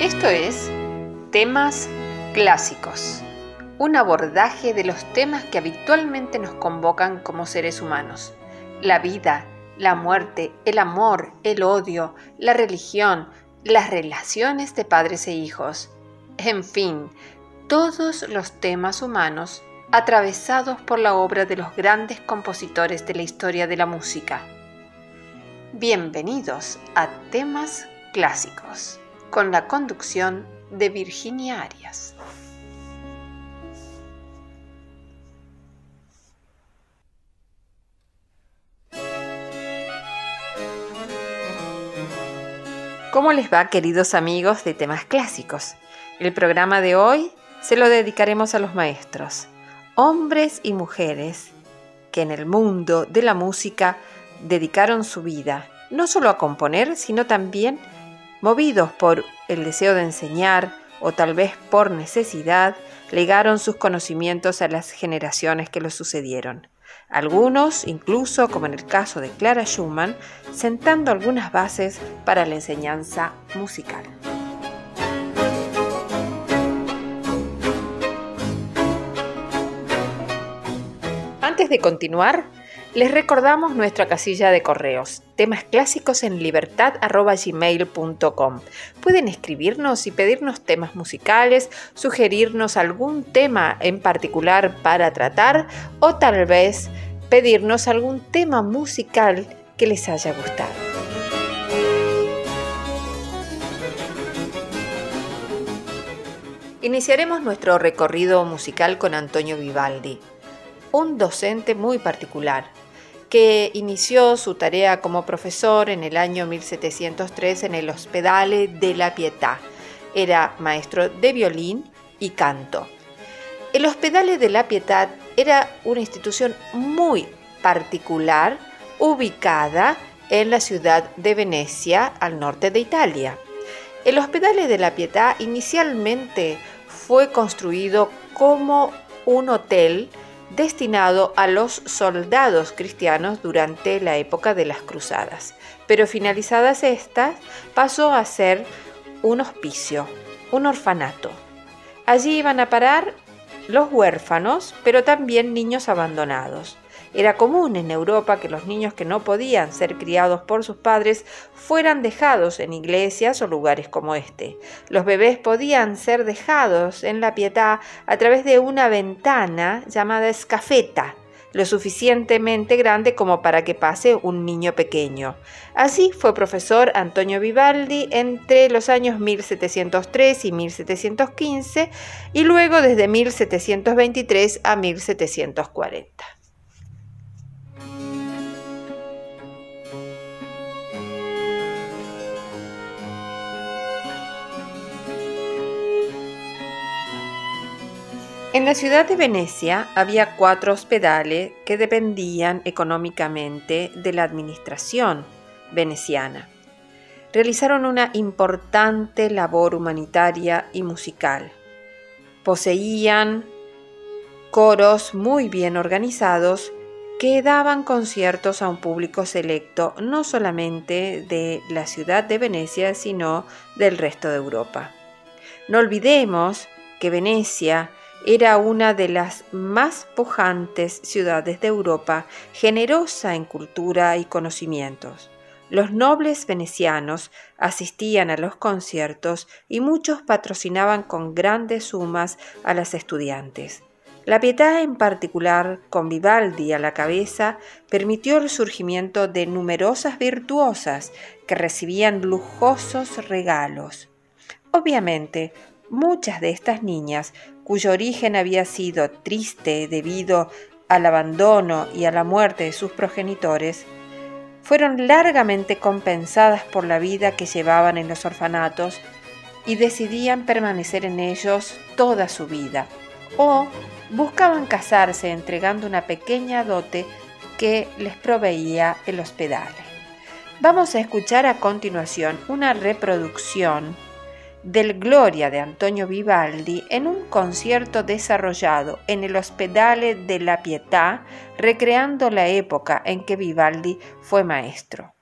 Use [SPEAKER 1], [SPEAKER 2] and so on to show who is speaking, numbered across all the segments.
[SPEAKER 1] Esto es Temas Clásicos, un abordaje de los temas que habitualmente nos convocan como seres humanos. La vida, la muerte, el amor, el odio, la religión, las relaciones de padres e hijos, en fin, todos los temas humanos atravesados por la obra de los grandes compositores de la historia de la música. Bienvenidos a Temas Clásicos con la conducción de Virginia Arias. ¿Cómo les va, queridos amigos de temas clásicos? El programa de hoy se lo dedicaremos a los maestros, hombres y mujeres que en el mundo de la música dedicaron su vida no solo a componer, sino también movidos por el deseo de enseñar o tal vez por necesidad, legaron sus conocimientos a las generaciones que los sucedieron. Algunos, incluso como en el caso de Clara Schumann, sentando algunas bases para la enseñanza musical. Antes de continuar, les recordamos nuestra casilla de correos, temas clásicos en libertad.gmail.com. Pueden escribirnos y pedirnos temas musicales, sugerirnos algún tema en particular para tratar o tal vez pedirnos algún tema musical que les haya gustado. Iniciaremos nuestro recorrido musical con Antonio Vivaldi, un docente muy particular que inició su tarea como profesor en el año 1703 en el Hospedale de la Pietà. Era maestro de violín y canto. El Hospedale de la Pietà era una institución muy particular ubicada en la ciudad de Venecia, al norte de Italia. El Hospedale de la Pietà inicialmente fue construido como un hotel destinado a los soldados cristianos durante la época de las cruzadas. Pero finalizadas estas, pasó a ser un hospicio, un orfanato. Allí iban a parar los huérfanos, pero también niños abandonados. Era común en Europa que los niños que no podían ser criados por sus padres fueran dejados en iglesias o lugares como este. Los bebés podían ser dejados en la pietà a través de una ventana llamada escafeta, lo suficientemente grande como para que pase un niño pequeño. Así fue profesor Antonio Vivaldi entre los años 1703 y 1715 y luego desde 1723 a 1740. En la ciudad de Venecia había cuatro hospedales que dependían económicamente de la administración veneciana. Realizaron una importante labor humanitaria y musical. Poseían coros muy bien organizados que daban conciertos a un público selecto no solamente de la ciudad de Venecia, sino del resto de Europa. No olvidemos que Venecia era una de las más pujantes ciudades de Europa, generosa en cultura y conocimientos. Los nobles venecianos asistían a los conciertos y muchos patrocinaban con grandes sumas a las estudiantes. La Pietà en particular, con Vivaldi a la cabeza, permitió el surgimiento de numerosas virtuosas que recibían lujosos regalos. Obviamente, muchas de estas niñas cuyo origen había sido triste debido al abandono y a la muerte de sus progenitores, fueron largamente compensadas por la vida que llevaban en los orfanatos y decidían permanecer en ellos toda su vida, o buscaban casarse entregando una pequeña dote que les proveía el hospedale. Vamos a escuchar a continuación una reproducción del Gloria de Antonio Vivaldi en un concierto desarrollado en el Hospedale de la Pietà, recreando la época en que Vivaldi fue maestro.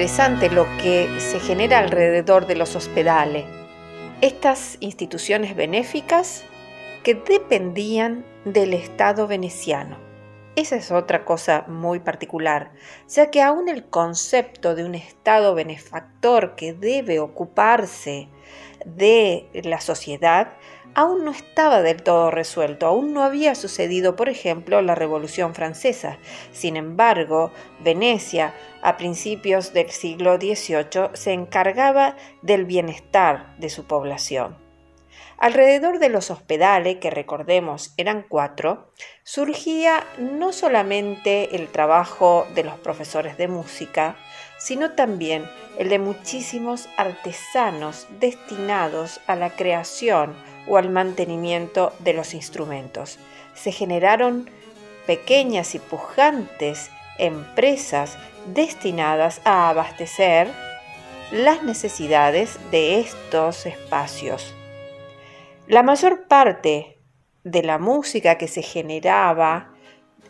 [SPEAKER 1] Interesante lo que se genera alrededor de los hospedales. Estas instituciones benéficas que dependían del Estado veneciano. Esa es otra cosa muy particular, ya que aún el concepto de un Estado benefactor que debe ocuparse de la sociedad aún no estaba del todo resuelto, aún no había sucedido, por ejemplo, la Revolución Francesa. Sin embargo, Venecia, a principios del siglo XVIII, se encargaba del bienestar de su población. Alrededor de los hospedales, que recordemos eran cuatro, surgía no solamente el trabajo de los profesores de música, sino también el de muchísimos artesanos destinados a la creación o al mantenimiento de los instrumentos. Se generaron pequeñas y pujantes empresas destinadas a abastecer las necesidades de estos espacios. La mayor parte de la música que se generaba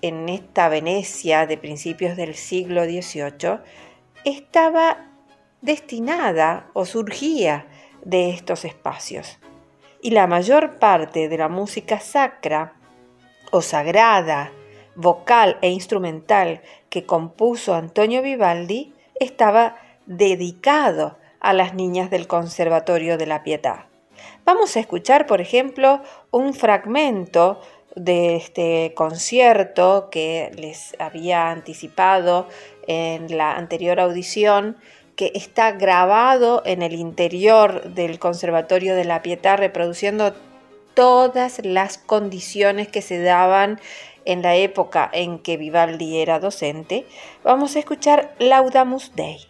[SPEAKER 1] en esta Venecia de principios del siglo XVIII estaba destinada o surgía de estos espacios. Y la mayor parte de la música sacra o sagrada, vocal e instrumental que compuso Antonio Vivaldi estaba dedicado a las niñas del Conservatorio de la Pietà. Vamos a escuchar, por ejemplo, un fragmento de este concierto que les había anticipado en la anterior audición, que está grabado en el interior del Conservatorio de la Pietà, reproduciendo todas las condiciones que se daban en la época en que Vivaldi era docente. Vamos a escuchar Laudamus Dei.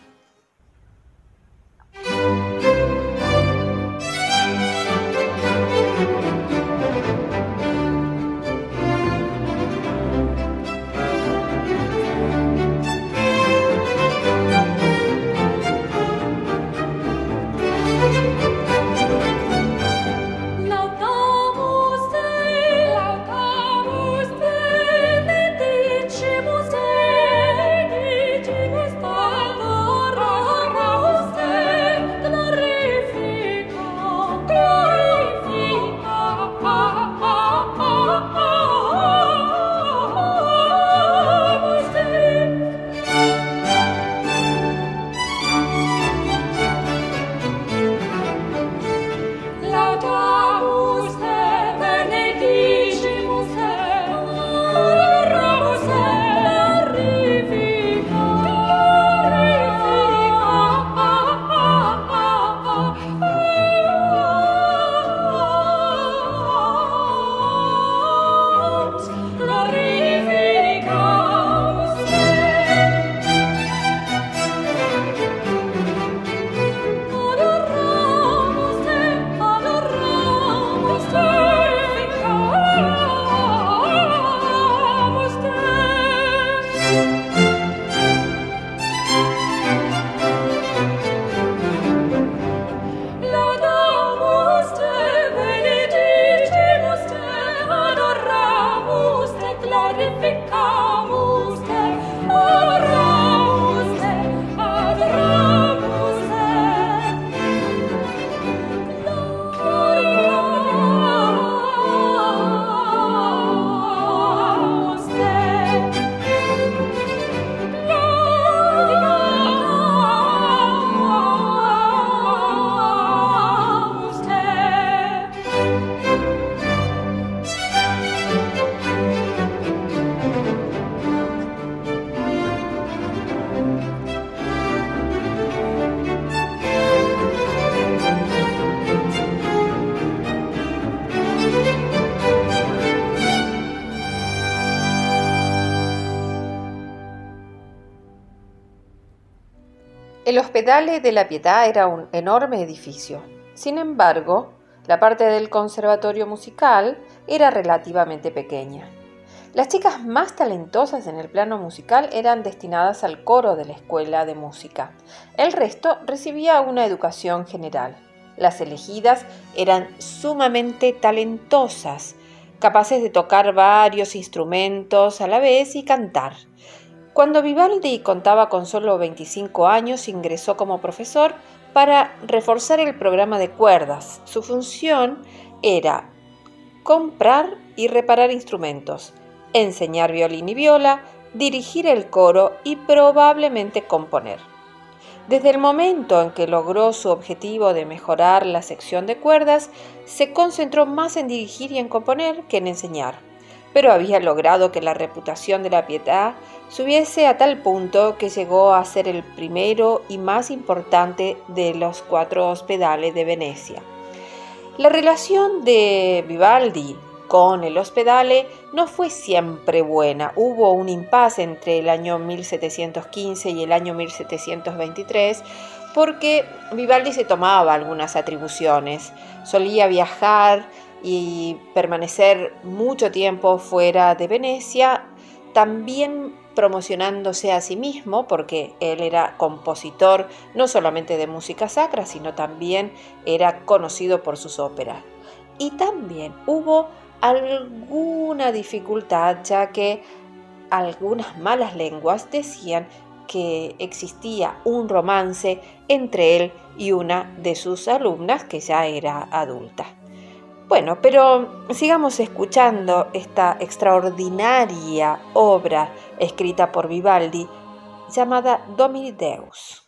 [SPEAKER 1] El Hospedale de la Pietà era un enorme edificio. Sin embargo, la parte del conservatorio musical era relativamente pequeña. Las chicas más talentosas en el plano musical eran destinadas al coro de la escuela de música. El resto recibía una educación general. Las elegidas eran sumamente talentosas, capaces de tocar varios instrumentos a la vez y cantar. Cuando Vivaldi contaba con solo 25 años, ingresó como profesor para reforzar el programa de cuerdas. Su función era comprar y reparar instrumentos, enseñar violín y viola, dirigir el coro y probablemente componer. Desde el momento en que logró su objetivo de mejorar la sección de cuerdas, se concentró más en dirigir y en componer que en enseñar, pero había logrado que la reputación de la piedad subiese a tal punto que llegó a ser el primero y más importante de los cuatro hospedales de Venecia. La relación de Vivaldi con el hospedale no fue siempre buena. Hubo un impasse entre el año 1715 y el año 1723 porque Vivaldi se tomaba algunas atribuciones. Solía viajar y permanecer mucho tiempo fuera de Venecia, también promocionándose a sí mismo, porque él era compositor no solamente de música sacra, sino también era conocido por sus óperas. Y también hubo alguna dificultad, ya que algunas malas lenguas decían que existía un romance entre él y una de sus alumnas que ya era adulta. Bueno, pero sigamos escuchando esta extraordinaria obra escrita por Vivaldi llamada Domini Deus.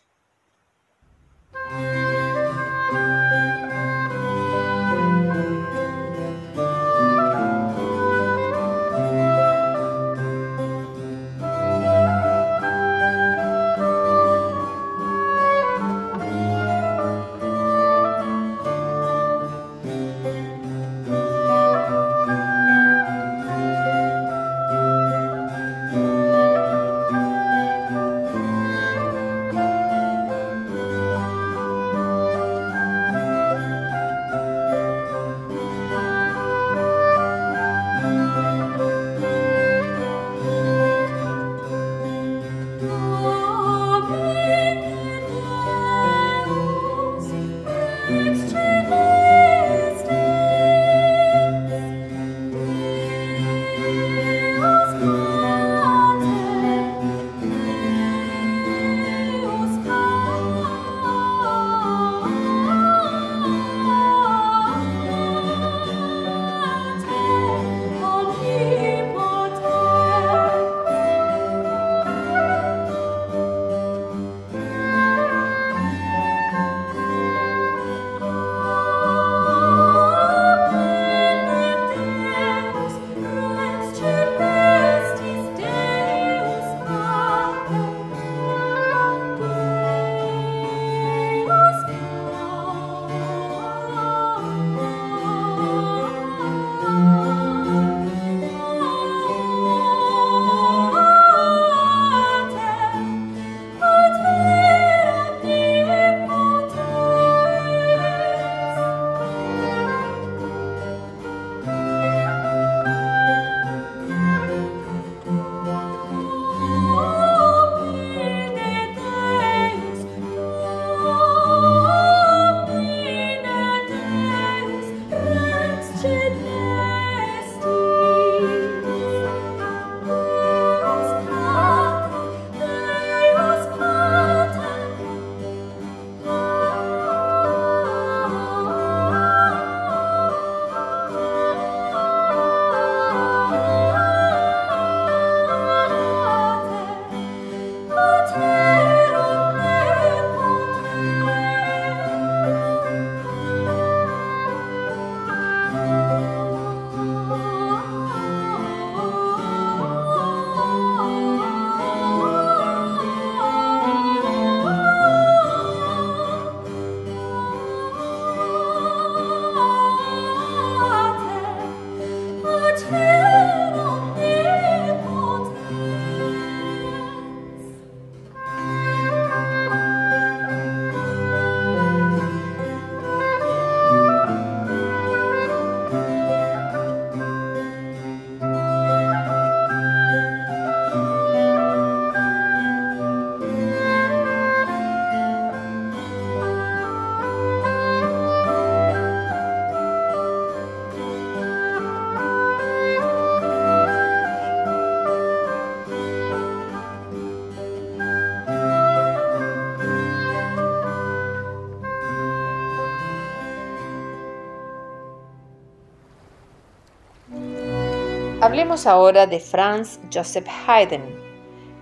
[SPEAKER 1] Hablemos ahora de Franz Joseph Haydn,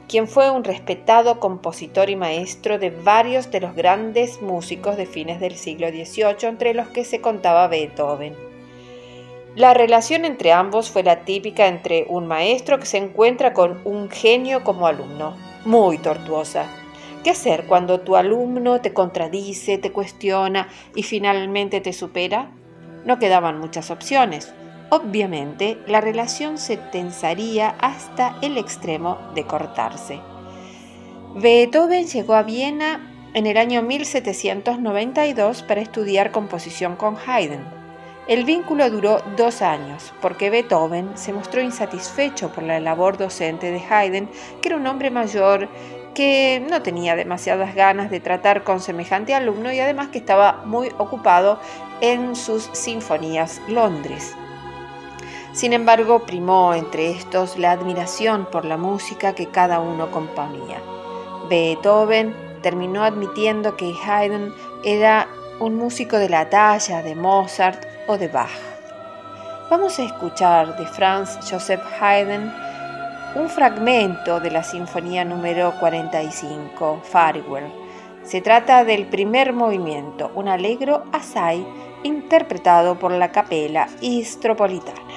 [SPEAKER 1] quien fue un respetado compositor y maestro de varios de los grandes músicos de fines del siglo XVIII, entre los que se contaba Beethoven. La relación entre ambos fue la típica entre un maestro que se encuentra con un genio como alumno, muy tortuosa. ¿Qué hacer cuando tu alumno te contradice, te cuestiona y finalmente te supera? No quedaban muchas opciones. Obviamente, la relación se tensaría hasta el extremo de cortarse. Beethoven llegó a Viena en el año 1792 para estudiar composición con Haydn. El vínculo duró dos años, porque Beethoven se mostró insatisfecho por la labor docente de Haydn, que era un hombre mayor que no tenía demasiadas ganas de tratar con semejante alumno y además que estaba muy ocupado en sus sinfonías Londres. Sin embargo, primó entre estos la admiración por la música que cada uno componía. Beethoven terminó admitiendo que Haydn era un músico de la talla de Mozart o de Bach. Vamos a escuchar de Franz Joseph Haydn un fragmento de la Sinfonía número 45, Farewell. Se trata del primer movimiento, un alegro assai interpretado por la Capella Istropolitana.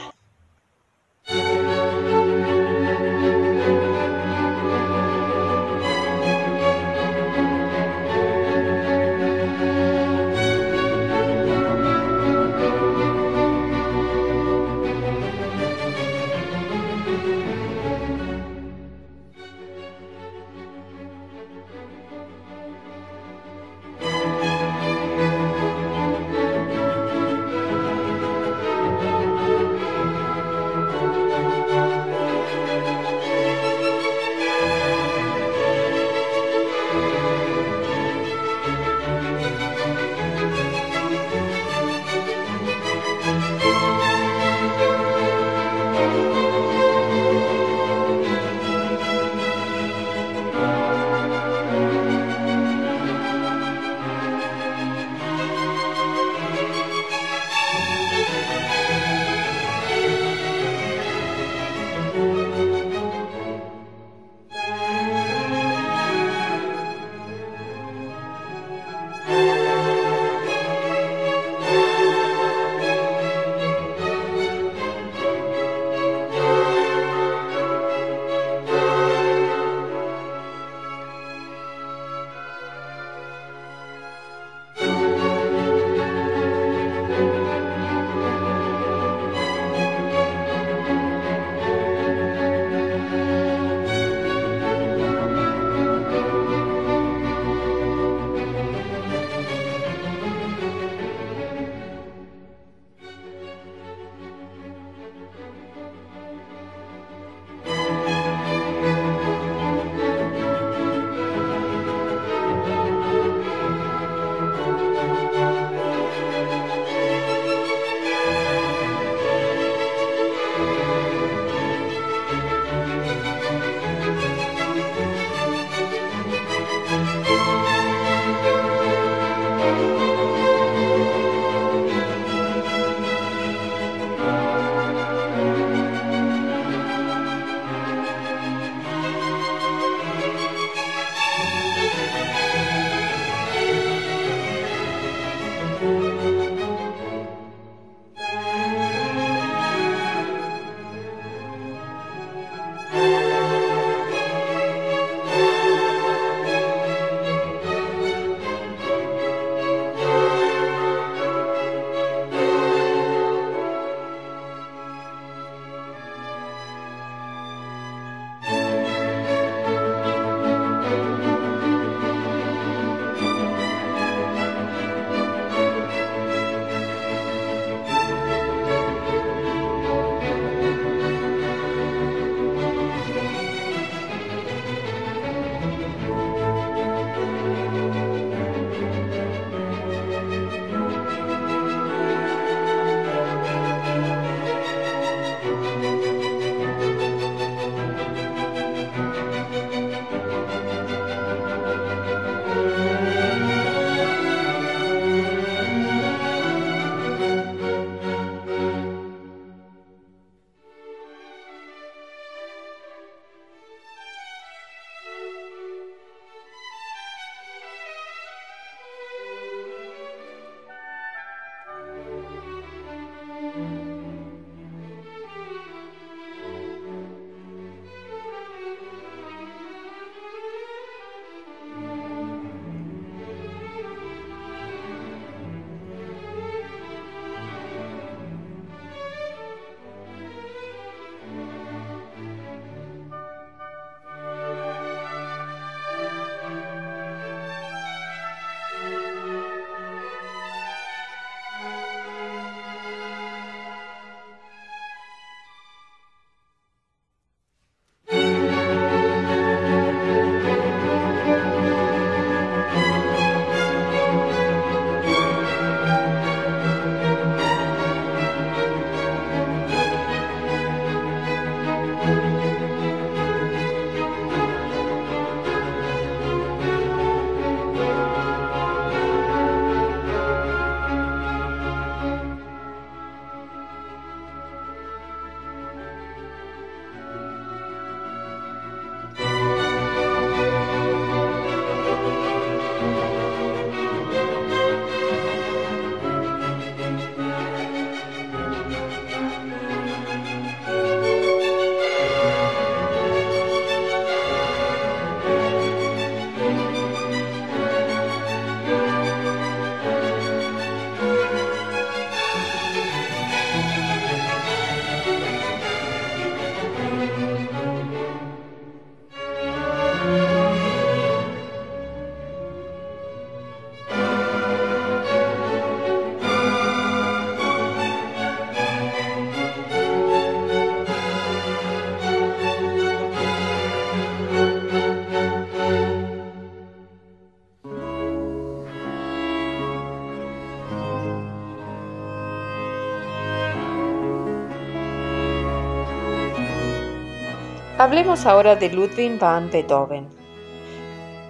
[SPEAKER 1] Hablemos ahora de Ludwig van Beethoven,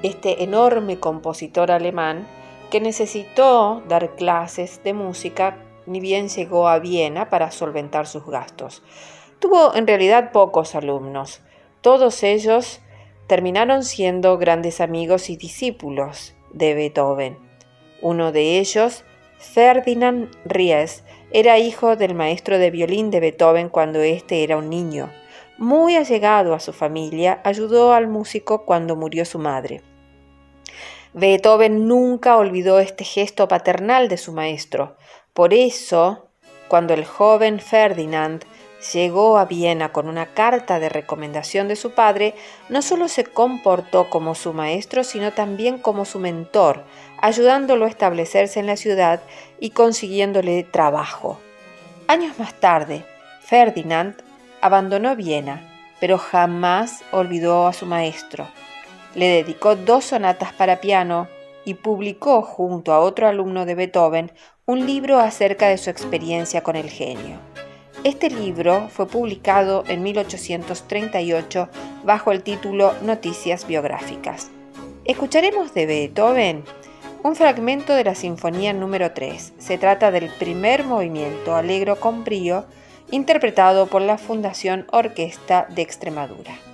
[SPEAKER 1] este enorme compositor alemán que necesitó dar clases de música ni bien llegó a Viena para solventar sus gastos. Tuvo en realidad pocos alumnos. Todos ellos terminaron siendo grandes amigos y discípulos de Beethoven. Uno de ellos, Ferdinand Ries, era hijo del maestro de violín de Beethoven cuando éste era un niño. Muy allegado a su familia, ayudó al músico cuando murió su madre. Beethoven nunca olvidó este gesto paternal de su maestro. Por eso, cuando el joven Ferdinand llegó a Viena con una carta de recomendación de su padre, no solo se comportó como su maestro, sino también como su mentor, ayudándolo a establecerse en la ciudad y consiguiéndole trabajo. Años más tarde, Ferdinand abandonó Viena, pero jamás olvidó a su maestro le dedicó dos sonatas para piano y publicó junto a otro alumno de Beethoven un libro acerca de su experiencia con el genio. Este libro fue publicado en 1838 bajo el título Noticias biográficas. Escucharemos de Beethoven un fragmento de la Sinfonía número 3. Se trata del primer movimiento alegro con brío interpretado por la Fundación Orquesta de Extremadura.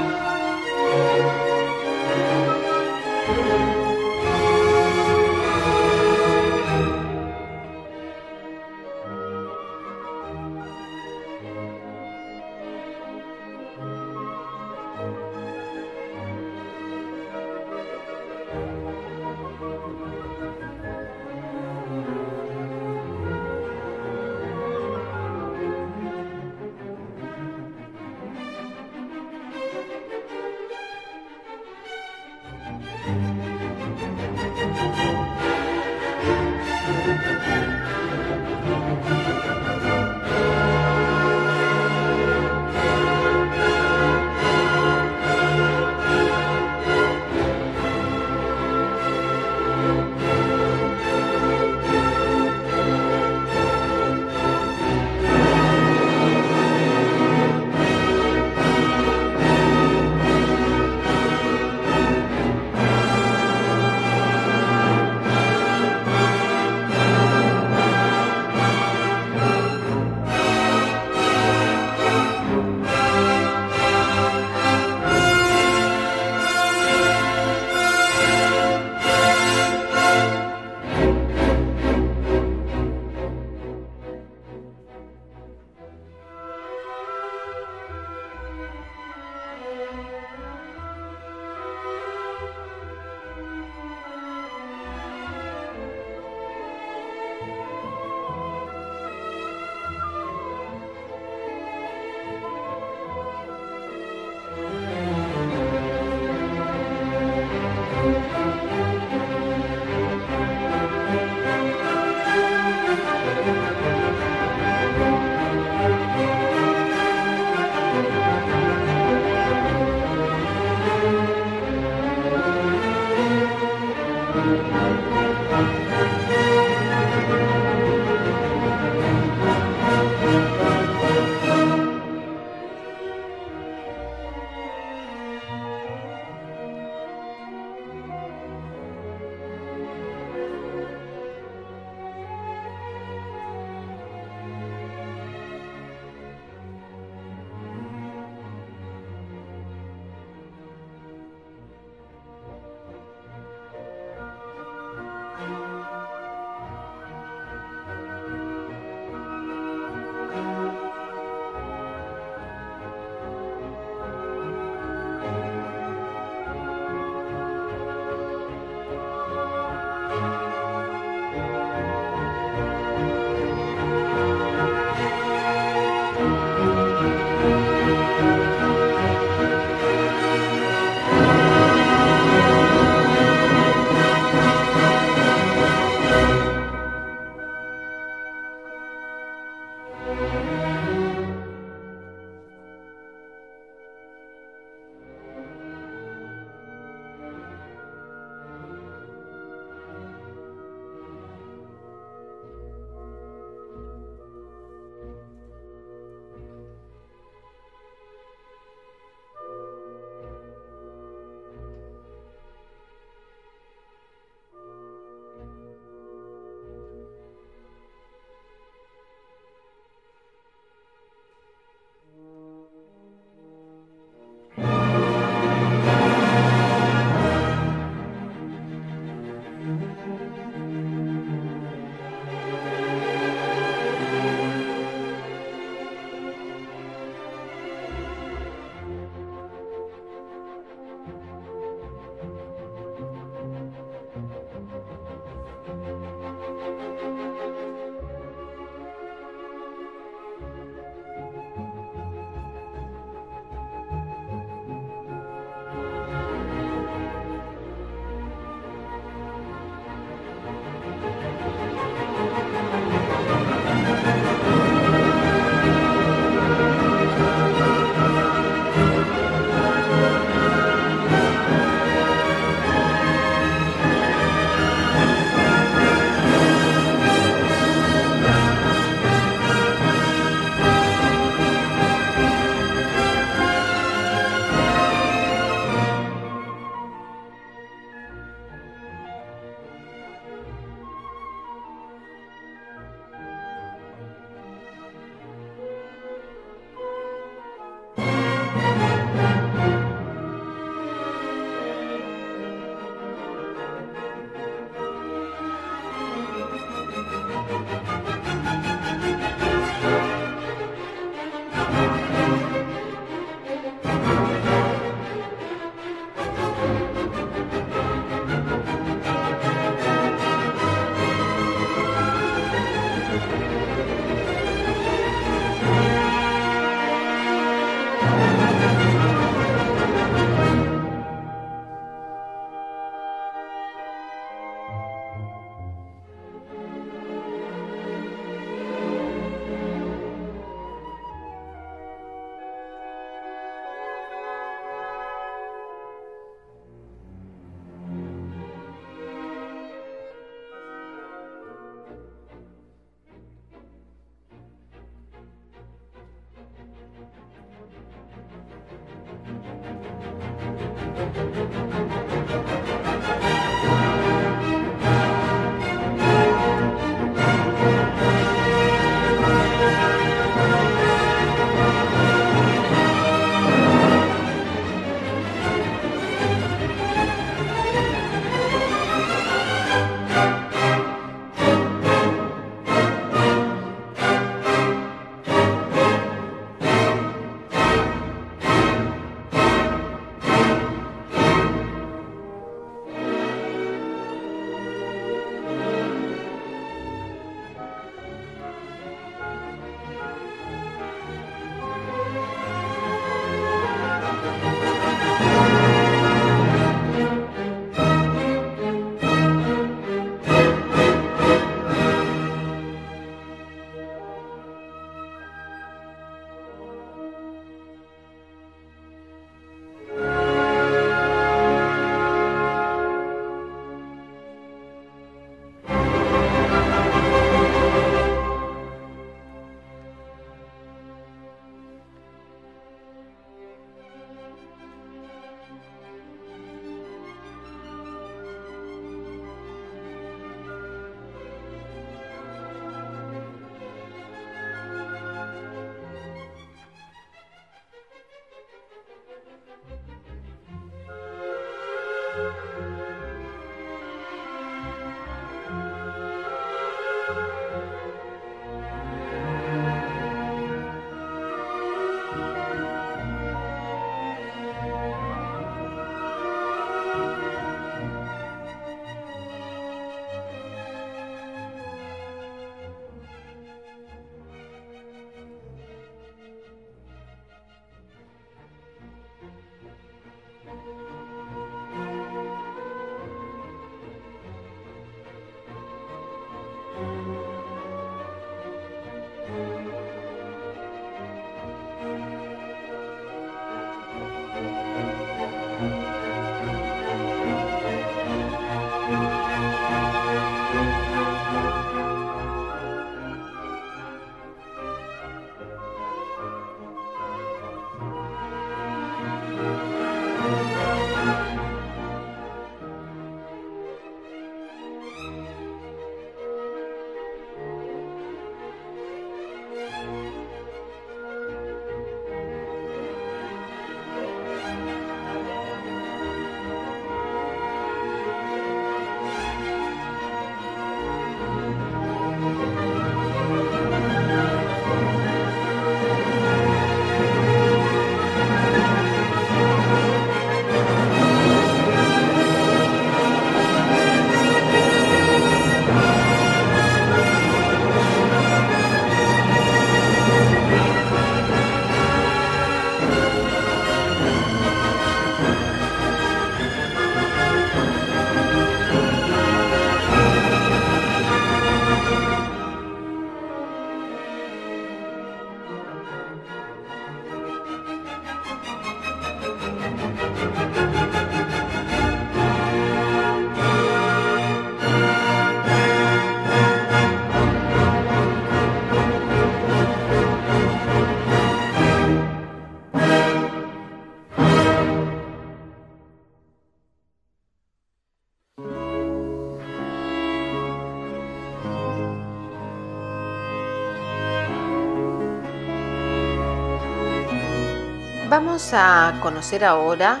[SPEAKER 1] Vamos a conocer ahora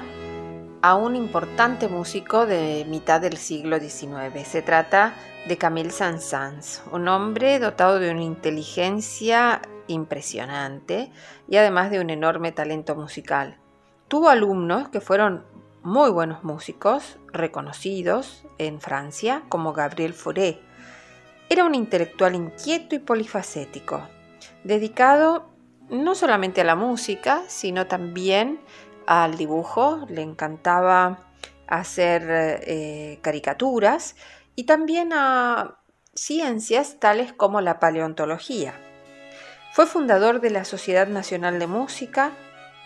[SPEAKER 1] a un importante músico de mitad del siglo XIX. Se trata de Camille Saint-Saëns, un hombre dotado de una inteligencia impresionante y además de un enorme talento musical. Tuvo alumnos que fueron muy buenos músicos, reconocidos en Francia, como Gabriel Fauré. Era un intelectual inquieto y polifacético, dedicado no solamente a la música, sino también al dibujo. Le encantaba hacer eh, caricaturas y también a ciencias tales como la paleontología. Fue fundador de la Sociedad Nacional de Música,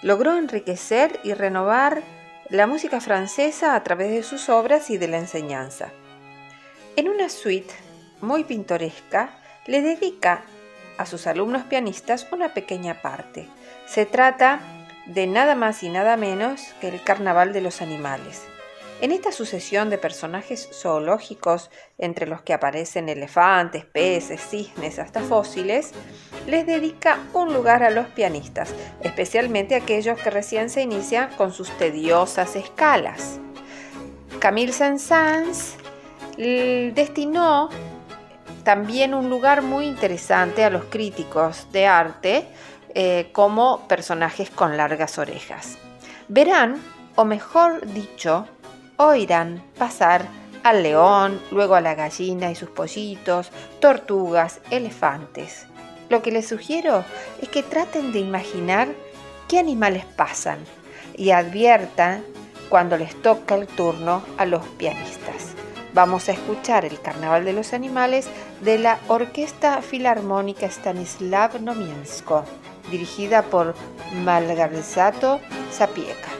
[SPEAKER 1] logró enriquecer y renovar la música francesa a través de sus obras y de la enseñanza. En una suite muy pintoresca, le dedica a sus alumnos pianistas una pequeña parte. Se trata de nada más y nada menos que el Carnaval de los Animales. En esta sucesión de personajes zoológicos, entre los que aparecen elefantes, peces, cisnes, hasta fósiles, les dedica un lugar a los pianistas, especialmente aquellos que recién se inician con sus tediosas escalas. Camille Saint-Saëns destinó también un lugar muy interesante a los críticos de arte eh, como personajes con largas orejas. Verán, o mejor dicho, oirán pasar al león, luego a la gallina y sus pollitos, tortugas, elefantes. Lo que les sugiero es que traten de imaginar qué animales pasan y adviertan cuando les toca el turno a los pianistas. Vamos a escuchar el Carnaval de los Animales de la Orquesta Filarmónica Stanislav Nomiensko, dirigida por Malgarzato Sapieka.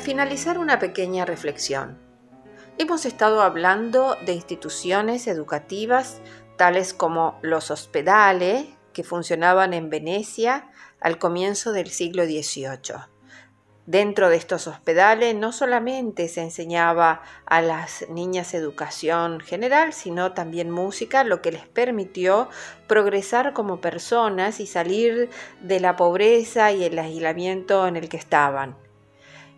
[SPEAKER 1] Finalizar, una pequeña reflexión. Hemos estado hablando de instituciones educativas tales como los hospedales que funcionaban en Venecia al comienzo del siglo XVIII. Dentro de estos hospedales no solamente se enseñaba a las niñas educación general, sino también música, lo que les permitió progresar como personas y salir de la pobreza y el aislamiento en el que estaban.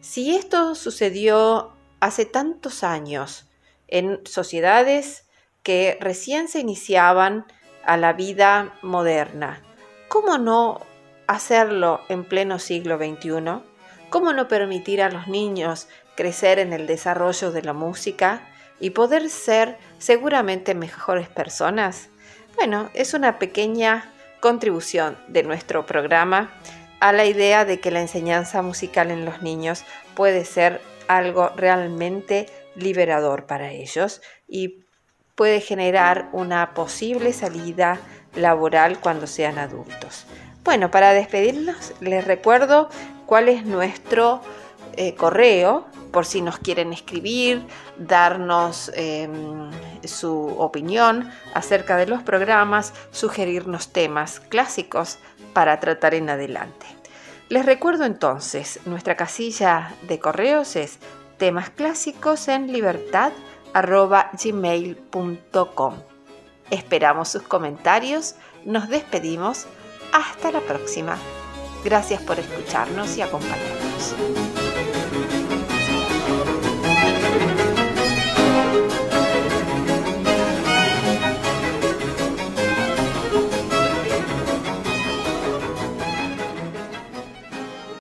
[SPEAKER 1] Si esto sucedió hace tantos años en sociedades que recién se iniciaban a la vida moderna, ¿cómo no hacerlo en pleno siglo XXI? ¿Cómo no permitir a los niños crecer en el desarrollo de la música y poder ser seguramente mejores personas? Bueno, es una pequeña contribución de nuestro programa a la idea de que la enseñanza musical en los niños puede ser algo realmente liberador para ellos y puede generar una posible salida laboral cuando sean adultos. Bueno, para despedirnos les recuerdo cuál es nuestro eh, correo por si nos quieren escribir, darnos em, su opinión acerca de los programas, sugerirnos temas clásicos para tratar en adelante. Les recuerdo entonces, nuestra casilla de correos es temas clásicos en libertad Esperamos sus comentarios, nos despedimos, hasta la próxima. Gracias por escucharnos y acompañarnos.